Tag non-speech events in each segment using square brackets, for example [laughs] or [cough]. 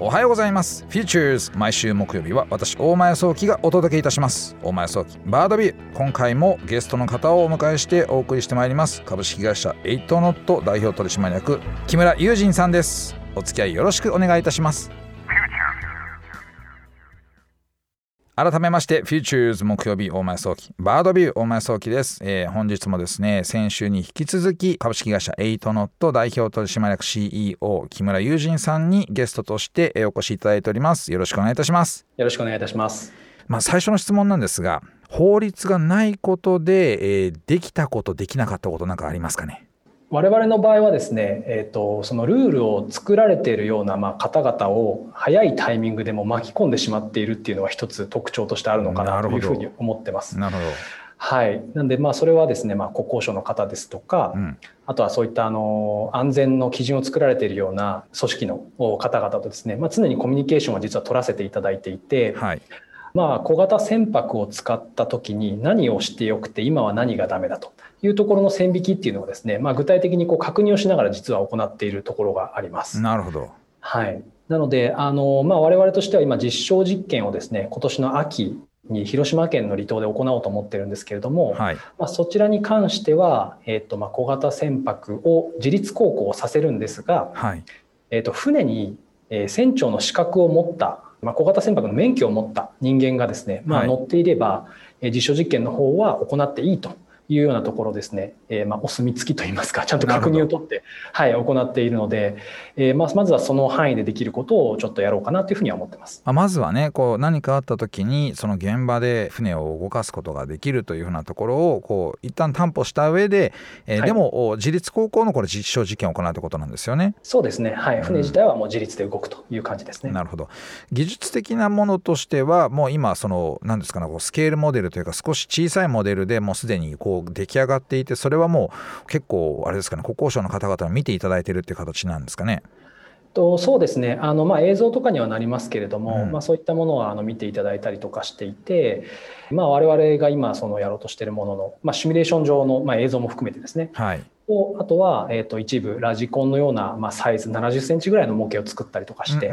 おはようございます。フューチャーズ毎週木曜日は私大前創希がお届けいたします。大前創希バードビュー。今回もゲストの方をお迎えしてお送りしてまいります。株式会社エイトノット代表取締役木村裕人さんです。お付き合いよろしくお願いいたします。改めましてフューチャーズ木曜日大前創希。バードビュー大前創希です、えー、本日もですね先週に引き続き株式会社エイトノット代表取締役 CEO 木村裕人さんにゲストとしてお越しいただいております。よろしくお願いいたします。よろしくお願いいたします。まあ最初の質問なんですが法律がないことで、えー、できたことできなかったことなんかありますかね？我々の場合はですね、えーと、そのルールを作られているようなまあ方々を早いタイミングでも巻き込んでしまっているっていうのは一つ特徴としてあるのかなというふうに思ってます。なるほど。はい、なんでまあそれはですね、まあ、国交省の方ですとか、うん、あとはそういったあの安全の基準を作られているような組織の方々とですね、まあ、常にコミュニケーションを実は取らせていただいていて、はい、まあ、小型船舶を使った時に何をしてよくて今は何がダメだというところの線引きっていうのをですね、まあ、具体的にこう確認をしながら実は行っているところがあります。なるほど。はい。なので、あの、まあ、我々としては今実証実験をですね、今年の秋に広島県の離島で行おうと思ってるんですけれども、はい、まあ、そちらに関しては、えーとまあ、小型船舶を自立航行させるんですが、はい、えー、と船に、えー、船長の資格を持った、まあ、小型船舶の免許を持った人間がですね、まあ、乗っていれば、はい、実証実験の方は行っていいというようなところですね、えー、まあお墨付きといいますかちゃんと確認を取って、はい、行っているので、えー、まあまずはその範囲でできることをちょっとやろうかなというふうには思ってます。まずはねこう何かあった時にその現場で船を動かすことができるというふうなところをこう一旦担保した上で、えー、はい、でも自立高校のこれ実証実験を行うということなんですよね。そうですねはい船自体はもう自立で動くという感じですね。なるほど技術的なものとしてはもう今その何ですかねこうスケールモデルというか少し小さいモデルでもうすでにこう出来上がっていてそれはもう結構あれですかね国交省の方々に見ていただいているっていう形なんですかね。とそうですね。あの、まあ、映像とかにはなりますけれども、うん、まあ、そういったものはあの見ていただいたりとかしていて、まあ、我々が今そのやろうとしているものの、まあ、シミュレーション上の、まあ、映像も含めてですね、はい、とあとは、えー、と一部ラジコンのような、まあ、サイズ7 0センチぐらいの模型を作ったりとかして、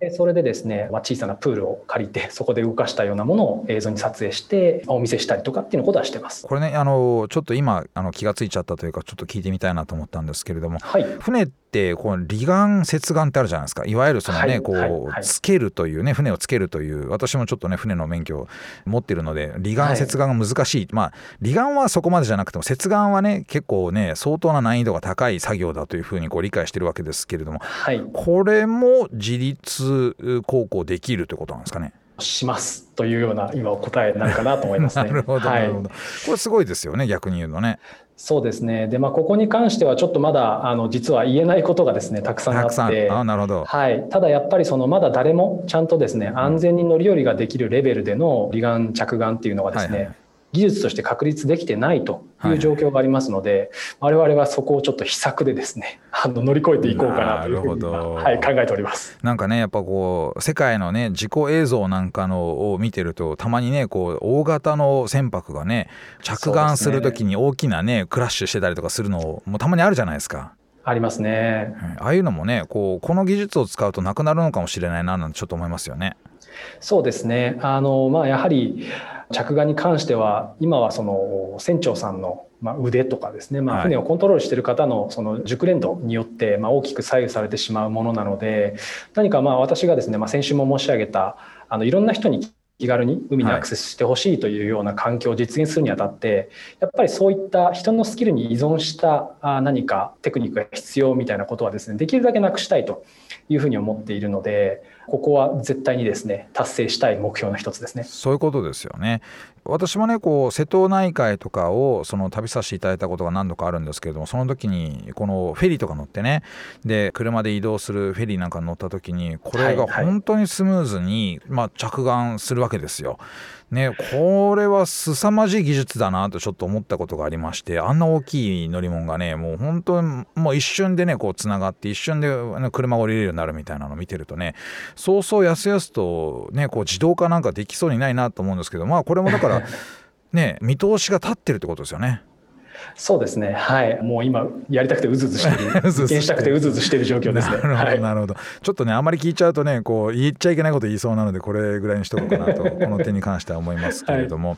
でそれでですね、まあ、小さなプールを借りて [laughs] そこで動かしたようなものを映像に撮影してお見せしたりとかっていうことはしてます。これねあのちょっと今あの気が付いちゃったというかちょっと聞いてみたいなと思ったんですけれども、はい、船ってこの離岸接岸ってあるじゃないですか。いわゆるそのね、はい、こう、はい、つけるというね船をつけるという私もちょっとね船の免許を持ってるので離岸接岸が難しい、まあ離岸はそこまでじゃなくても接岸はね結構ね相当な難易度が高い作業だというふうにこう理解してるわけですけれども、はい、これも自立航行できるということなんですかね？しますというような今答えなるかなと思いますね。[laughs] なるほど、なるほど。これすごいですよね逆に言うのね。そうですね。で、まあ、ここに関してはちょっとまだ、あの、実は言えないことがですね、たくさんあって。あなるほど。はい。ただ、やっぱり、その、まだ誰もちゃんとですね、安全に乗り降りができるレベルでの離岸着岸っていうのがですね、はいはい技術として確立できてないという状況がありますので、はい、我々はそこをちょっと秘策でですね [laughs] あの乗り越えていこうかなというふうにはい、考えております。なんかねやっぱこう世界のね事故映像なんかのを見てるとたまにねこう大型の船舶がね着岸する時に大きなねクラッシュしてたりとかするのもたまにあるじゃないですか。ありますね、ああいうのもねこうこの技術を使うとなくなるのかもしれないななんてちょっと思いますよね。そうですね。あの、まあ、やはり着岸に関しては今はその船長さんの腕とかですね、まあ、船をコントロールしている方のその熟練度によってまあ大きく左右されてしまうものなので何かまあ私がですね、まあ、先週も申し上げたあのいろんな人に気軽に海にアクセスしてほしいというような環境を実現するにあたってやっぱりそういった人のスキルに依存した何かテクニックが必要みたいなことはですねできるだけなくしたいというふうに思っているのでここは絶対にですね達成したい目標の一つですね。そういうことですよね。私もねこう瀬戸内海とかをその旅させていただいたことが何度かあるんですけれどもその時にこのフェリーとか乗ってねで車で移動するフェリーなんかに乗った時にこれが本当にスムーズに、まあ、着岸するわけですよ。ね、これは凄まじい技術だなとちょっと思ったことがありましてあんな大きい乗り物がねもう本当にもう一瞬でねこうつながって一瞬で車が降りれるようになるみたいなのを見てるとねそうそうやすやすとねこう自動化なんかできそうにないなと思うんですけどまあこれもだから [laughs] ね見通しが立ってるってことですよね。そうですね。はい。もう今やりたくてうずうずしてる。[laughs] 実験したくてうずうずしてる状況ですね。[laughs] なるほど、はい、なるほど。ちょっとねあまり聞いちゃうとねこう言っちゃいけないこと言いそうなのでこれぐらいにしとこうかなと [laughs] この点に関しては思いますけれども、は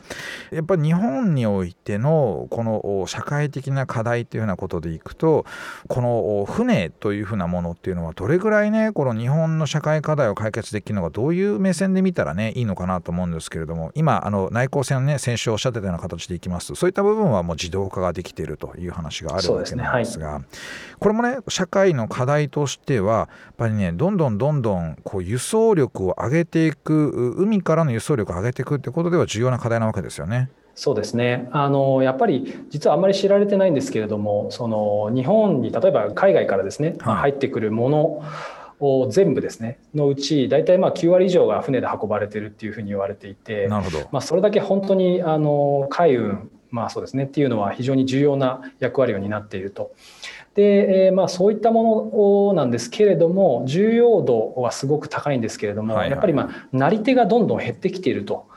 い、やっぱり日本においてのこの社会的な課題っていうふうなことでいくとこの船というふうなものっていうのはどれぐらいねこの日本の社会課題を解決できるのかどういう目線で見たらねいいのかなと思うんですけれども今あの内向線ね先週おっしゃってたような形でいきますとそういった部分はもう自動化がができているという話があるわけなんですが、ねはい、これもね社会の課題としてはやっぱりねどんどんどんどんこう輸送力を上げていく海からの輸送力を上げていくってことでは重要な課題なわけですよね。そうですねあのやっぱり実はあんまり知られてないんですけれどもその日本に例えば海外からですね、はい、入ってくるものを全部ですねのうち大体まあ9割以上が船で運ばれてるっていうふうに言われていてなるほど、まあ、それだけ本当にあの海運まあそうですねっていうのは非常に重要な役割を担っていると。で、えー、まあそういったものなんですけれども重要度はすごく高いんですけれども、はいはい、やっぱりまあなり手がどんどん減ってきていると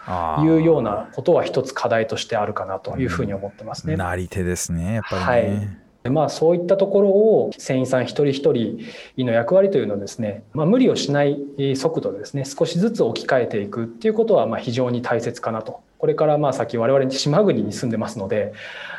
いうようなことは一つ課題としてあるかなというふうに思ってますね。なり手ですねやっぱりね。はいまあ、そういったところを船員さん一人一人の役割というのをですね、まあ、無理をしない速度でですね少しずつ置き換えていくっていうことはまあ非常に大切かなとこれからまあ先我々島国に住んでますので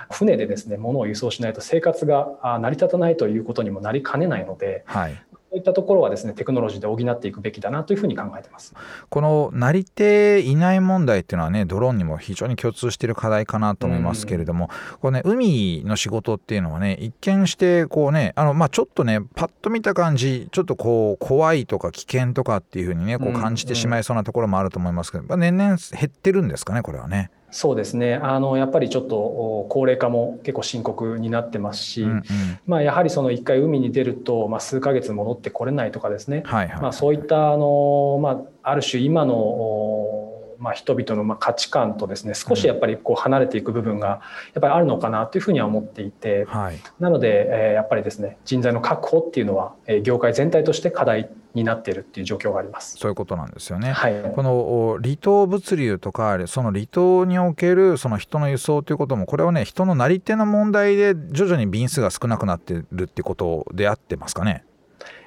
船でですね物を輸送しないと生活が成り立たないということにもなりかねないので、はい、そういったところはですねテクノロジーで補っていくべきだなというふうに考えてます。このなり手いない問題っていうのはねドローンにも非常に共通している課題かなと思いますけれども、うん、これね海の仕事っていうのはね一見してこうねあのまあちょっとねパッと見た感じちょっとこう怖いとか危険とかっていうふうにねこう感じてしまいそうなところもあると思いますけど、うんうん、年々減ってるんですかねこれはね。そうですね。あのやっぱりちょっと高齢化も結構深刻になってますし、うんうん、まあ、やはりその一回海に出ると、まあ、数ヶ月戻ってこれないとかですね、はいはい、まあ、そういったあの、まあ、ある種今のまあ、人々のまあ価値観とですね少しやっぱりこう離れていく部分がやっぱりあるのかなというふうには思っていて、はい、なので、えー、やっぱりですね人材の確保っていうのは、えー、業界全体として課題になっているっていう状況があります。そういうことなんですよね。はい、この離島物流とかその離島におけるその人の輸送ということもこれはね人のなり手の問題で徐々に便数が少なくなってるってことであってますかね。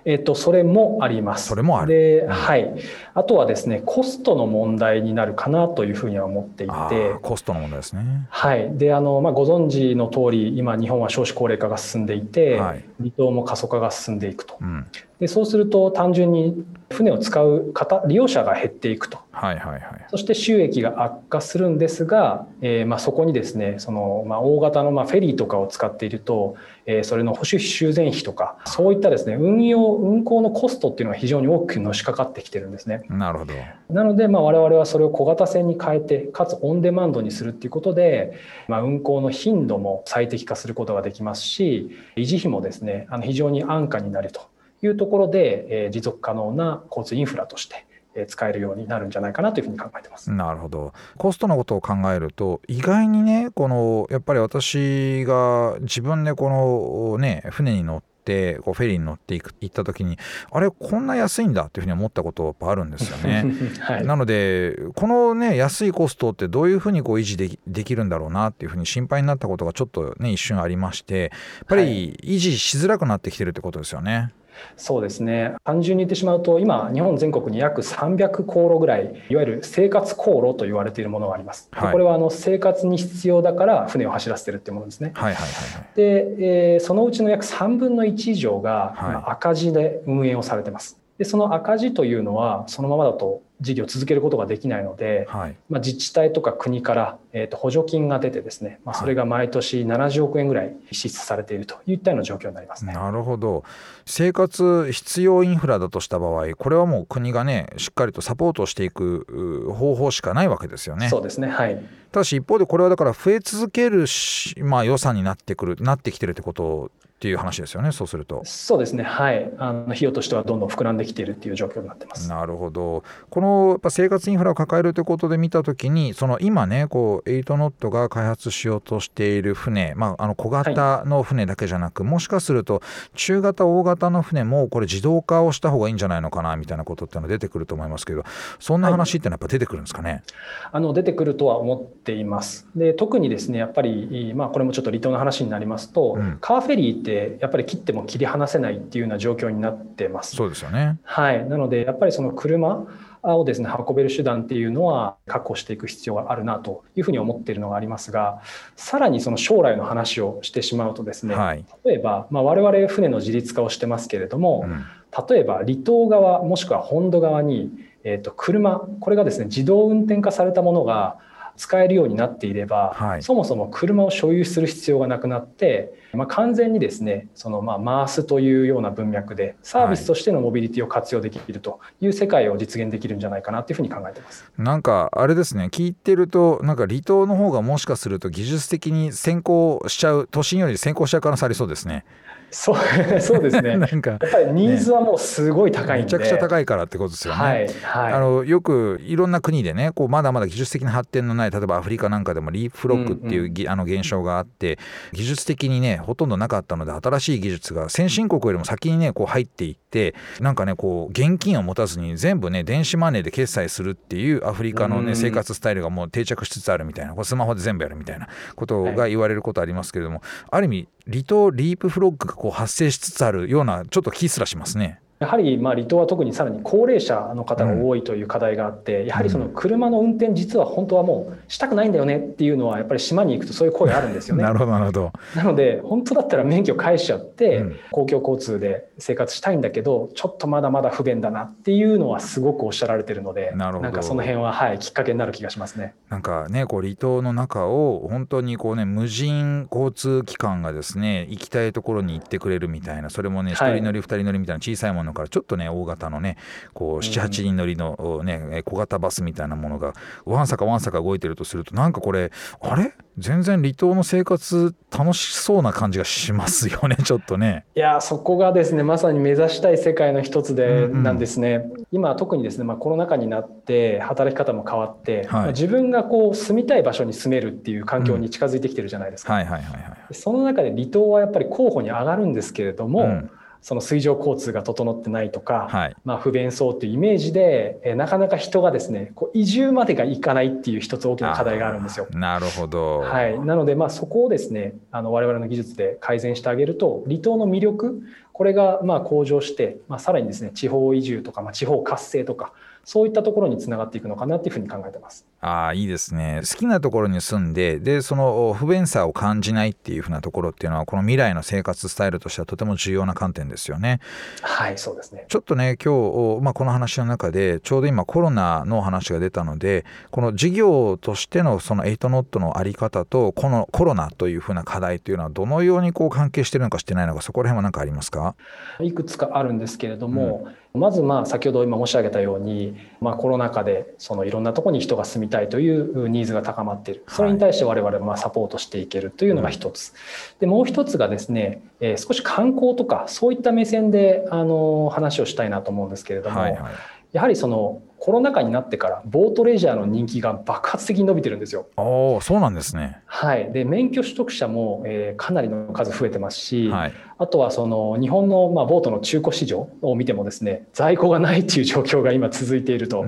えっと、それもあります。それもある。で、はい。あとはですね、コストの問題になるかなというふうには思っていて。コストの問題ですね。はい。で、あの、まあ、ご存知の通り、今、日本は少子高齢化が進んでいて、はい、離島も過疎化が進んでいくと。うん、で、そうすると、単純に船を使う方、利用者が減っていくと。はいはいはい。そして収益が悪化するんですが、えー、まあ、そこにですね、その、まあ、大型の、まあ、フェリーとかを使っていると、えー、それの保守費修繕費とか、そういったですね、運用、運航のコストっていうのは非常に大きくのしかかってきてるんですね。なるほど。なので、まあ、我々はそれを小型船に変えて、かつオンデマンドにするっていうことで、まあ、運航の頻度も最適化することができますし、維持費もですね、ねあの非常に安価になるというところで、えー、持続可能な交通インフラとして、使えるようになるんじゃないかなというふうに考えてます。なるほど。コストのことを考えると意外にねこのやっぱり私が自分でこのね船に乗ってこうフェリーに乗っていく行った時にあれこんな安いんだっていうふうに思ったことやっぱあるんですよね。[laughs] はい、なのでこのね安いコストってどういうふうにこう維持できできるんだろうなっていうふうに心配になったことがちょっとね一瞬ありましてやっぱり維持しづらくなってきてるってことですよね。はいそうですね。単純に言ってしまうと今日本全国に約300航路ぐらいいわゆる生活航路と言われているものがあります、はい、これはあの生活に必要だから船を走らせてるっていうものですね、はいはいはいはい、で、えー、そのうちの約3分の1以上が赤字で運営をされてます。でその赤字というのはそのままだと事業を続けることができないので、はい、まあ、自治体とか国から、えー、と補助金が出てですね、まあ、それが毎年70億円ぐらい支出されているといったような状況になりますね。なるほど生活必要インフラだとした場合これはもう国がねしっかりとサポートしていく方法しかないわけですよね。そうですねはいただし一方でこれはだから増え続けるし、まあ、予算になってくるなってきてるってことっていう話ですよねそうすると。そうですね。はい。あの費用としてはどんどん膨らんできているっていう状況になってます。なるほど。このやっぱ生活インフラを抱えるということで見たときにその今ねこうエイトノットが開発しようとしている船、まあ、あの小型の船だけじゃなく、はい、もしかすると中型大型の船もこれ自動化をした方がいいんじゃないのかなみたいなことってのは出てくると思いますけどそんな話ってのはやっぱ出てくるんですかね、はい、あの出てくるとは思ています。で特にですねやっぱり、まあ、これもちょっと離島の話になりますと、うん、カーフェリーってやっぱり切っても切り離せないっていうような状況になってます。そうですよね、はい、なのでやっぱりその車をですね運べる手段っていうのは確保していく必要があるなというふうに思っているのがありますがさらにその将来の話をしてしまうとですね、はい、例えば、まあ、我々船の自立化をしてますけれども、うん、例えば離島側もしくは本土側に、えー、と車これがですね自動運転化されたものが使えるようになっていれば、はい、そもそも車を所有する必要がなくなって、まあ、完全にですねそのまあマースというような文脈でサービスとしてのモビリティを活用できるという世界を実現できるんじゃないかなというふうに考えてます。なんかあれですね聞いてるとなんか離島の方がもしかすると技術的に先行しちゃう都心より先行しちゃう可能性ありそうですね。そうそうですね。[laughs] なんかやっぱりニーズはもうすごい高いね、めちゃくちゃ高いからってことですよね。はいはい、あのよくいろんな国でねこうまだまだ技術的な発展のない例えばアフリカなんかでもリープフロックっていう、うんうん、あの現象があって技術的にねほとんどなかったので新しい技術が先進国よりも先にねこう入っていってなんかねこう現金を持たずに全部ね電子マネーで決済するっていうアフリカのね、生活スタイルがもう定着しつつあるみたいなこれスマホで全部やるみたいなことが言われることありますけれども、はい、ある意味離島リープフロッグがこう発生しつつあるようなちょっと気すらしますね。やはりまあ離島は特にさらに高齢者の方が多いという課題があって、やはりその車の運転実は本当はもうしたくないんだよねっていうのはやっぱり島に行くとそういう声あるんですよね。なるほどなるほど。なので本当だったら免許返しちゃって公共交通で生活したいんだけどちょっとまだまだ不便だなっていうのはすごくおっしゃられてるのでななんかその辺ははいきっかけになる気がしますね。なんかねこう離島の中を本当にこうね無人交通機関がですね行きたいところに行ってくれるみたいなそれもね一人乗り二人乗りみたいな小さいものからちょっとね大型のねこう78人乗りの、ね、小型バスみたいなものがわんさかわんさか動いてるとするとなんかこれあれ？全然離島の生活楽しそうな感じがしますよね [laughs] ちょっとね。いやそこがですねまさに目指したい世界の一つでなんですね。うんうん、今特にですね、まあ、コロナ禍になって働き方も変わって、はい、自分がこう住みたい場所に住めるっていう環境に近づいてきてるじゃないですか。その中で離島はやっぱり候補に上がるんですけれども、うんその水上交通が整ってないとか、はい、まあ、不便そうというイメージで、えなかなか人がですねこう移住までがいかないっていう一つ大きな課題があるんですよ。なるほど、はい、なのでまあそこをですねあの我々の技術で改善してあげると離島の魅力これがまあ向上して、まあ、さらにですね地方移住とか、まあ、地方活性とかそういったところにつながっていくのかなっていうふうに考えてます。ああいいですね。好きなところに住んででその不便さを感じないっていうふうなところっていうのはこの未来の生活スタイルとしてはとても重要な観点ですよね。はいそうですね。ちょっとね今日、まあ、この話の中でちょうど今コロナの話が出たのでこの事業としてのその8ノットの在り方とこのコロナというふうな課題というのはどのようにこう関係してるのかしてないのかそこら辺は何かありますか？いくつかあるんですけれども、うんまずまあ先ほど今申し上げたように、まあ、コロナ禍でそのいろんなところに人が住みたいというニーズが高まっている。それに対して我々まサポートしていけるというのが一つ。でもう一つがですね、えー、少し観光とかそういった目線であの話をしたいなと思うんですけれども、やはりそのコロナ禍になってからボートレジャーの人気が爆発的に伸びてるんですよ。あそうなんですね。はい、で免許取得者も、えー、かなりの数増えてますし、はい、あとはその日本の、まあ、ボートの中古市場を見てもですね在庫がないっていう状況が今続いていると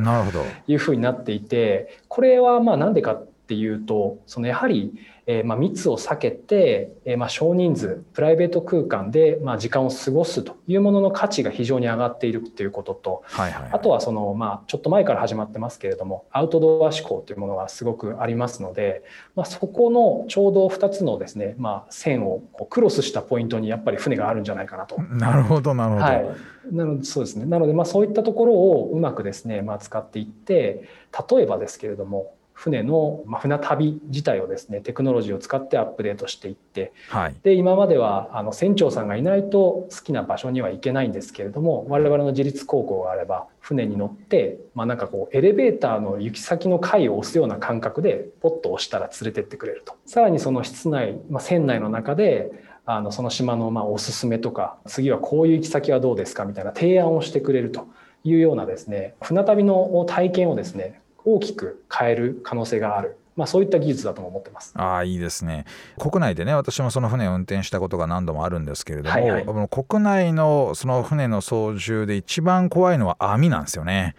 いうふうになっていてこれはまあなんでかっていうとそのやはりえー、まあ、密を避けて、えー、まあ、少人数プライベート空間で、まあ、時間を過ごすというものの価値が非常に上がっているということと、はいはいはい、あとはその、まあ、ちょっと前から始まってますけれどもアウトドア志向というものがすごくありますので、まあ、そこのちょうど2つのですね、まあ、線をこうクロスしたポイントにやっぱり船があるんじゃないかなと。なるほどなるほど。はいなのでそうですねなのでまあそういったところをうまくですね、まあ、使っていって例えばですけれども船の、まあ、船旅自体をですねテクノロジーを使ってアップデートしていって、はい、で今まではあの船長さんがいないと好きな場所には行けないんですけれども我々の自立航行があれば船に乗って、まあ、なんかこうエレベーターの行き先の階を押すような感覚でポッと押したら連れてってくれると。さらにその室内、まあ、船内の中であのその島のまあおすすめとか次はこういう行き先はどうですかみたいな提案をしてくれるというようなですね船旅の体験をですね大きく変える可能性がある。まあ、そういった技術だと思ってます。ああいいですね。国内でね私もその船を運転したことが何度もあるんですけれども、はいはい、国内のその船の操縦で一番怖いのは網なんですよね。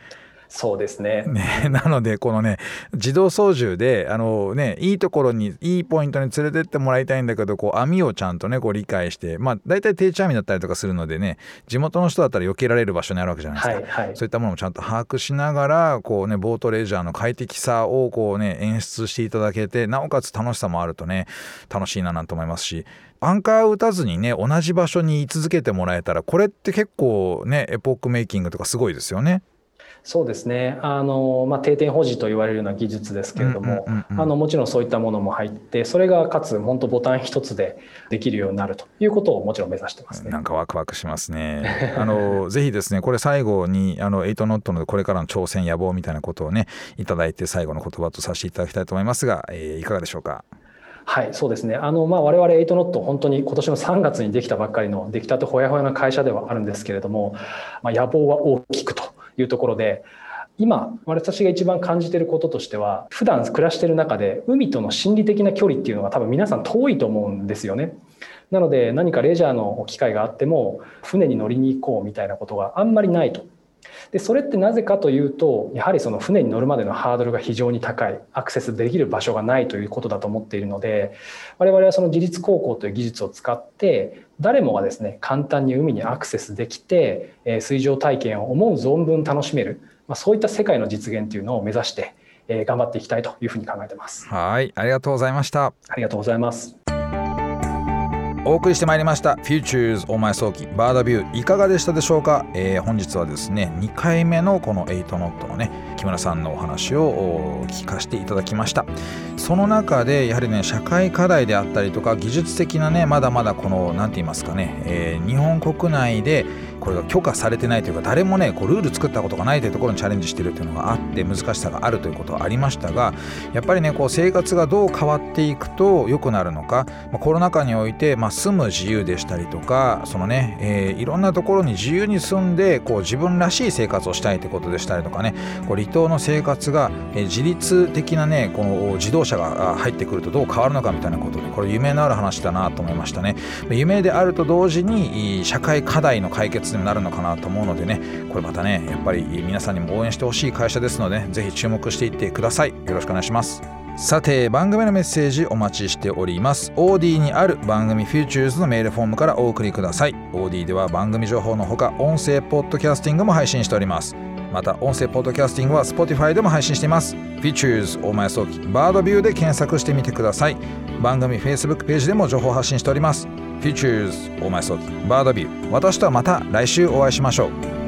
そうですね。ね [laughs] なのでこのね自動操縦であのねいいところにいいポイントに連れてってもらいたいんだけどこう網をちゃんとねこう理解してまあ大体定置網だったりとかするのでね地元の人だったら避けられる場所にあるわけじゃないですか、はいはい、そういったものもちゃんと把握しながらこうねボートレジャーの快適さをこうね演出していただけてなおかつ楽しさもあるとね楽しいななんて思いますしアンカー打たずにね同じ場所に居続けてもらえたらこれって結構ねエポックメイキングとかすごいですよね。そうですねあの、まあ、定点保持と言われるような技術ですけれども、あのもちろんそういったものも入ってそれがかつ本当ボタン一つでできるようになるということをもちろん目指してますね。なんかワクワクしますね。[laughs] あのぜひですねこれ最後にあの8ノットのこれからの挑戦野望みたいなことをねいただいて最後の言葉とさせていただきたいと思いますが、えー、いかがでしょうか？はい、そうですね。あのまあ我々エイトノット本当に今年の3月にできたばっかりの出来たてほやほやな会社ではあるんですけれども、まあ、野望は大きくというところで。今私が一番感じていることとしては普段暮らしている中で海との心理的な距離っていうのが多分皆さん遠いと思うんですよね。なので何かレジャーの機会があっても船に乗りに行こうみたいなことがあんまりないとでそれってなぜかというとやはりその船に乗るまでのハードルが非常に高いアクセスできる場所がないということだと思っているので我々はその自立航行という技術を使って誰もがですね簡単に海にアクセスできて水上体験を思う存分楽しめる、まあ、そういった世界の実現というのを目指して頑張っていきたいというふうに考えてます。はいありがとうございました。ありがとうございます。お送りしてまいりました「Futures お前早期バーダビュー」いかがでしたでしょうか、えー、本日はですね2回目のこの8ノットのね木村さんのお話を聞かせていただきました。その中でやはりね社会課題であったりとか技術的なねまだまだこの何て言いますかね、えー、日本国内でこれが許可されてないというか誰もねこうルール作ったことがないというところにチャレンジしてるというのがあって難しさがあるということはありましたがやっぱりねこう生活がどう変わっていくと良くなるのか、まあ、コロナ禍において、まあ、住む自由でしたりとかそのね、えー、いろんなところに自由に住んでこう自分らしい生活をしたいということでしたりとかねこう離島の生活が、えー、自立的なねこの自動車が入ってくるとどう変わるのかみたいなことでこれ夢のある話だなと思いましたね。夢であると同時に社会課題の解決にもなるのかなと思うのでねこれまたねやっぱり皆さんにも応援してほしい会社ですので、ぜひ注目していってください。よろしくお願いします。さて番組のメッセージお待ちしております。OD にある番組 Futures のメールフォームからお送りください。OD では番組情報のほか音声ポッドキャスティングも配信しております。また音声ポッドキャスティングは Spotify でも配信しています。Features 大前早期バードビューで検索してみてください。番組 Facebook ページでも情報発信しております。Futures 大前早期バードビュー。私とはまた来週お会いしましょう。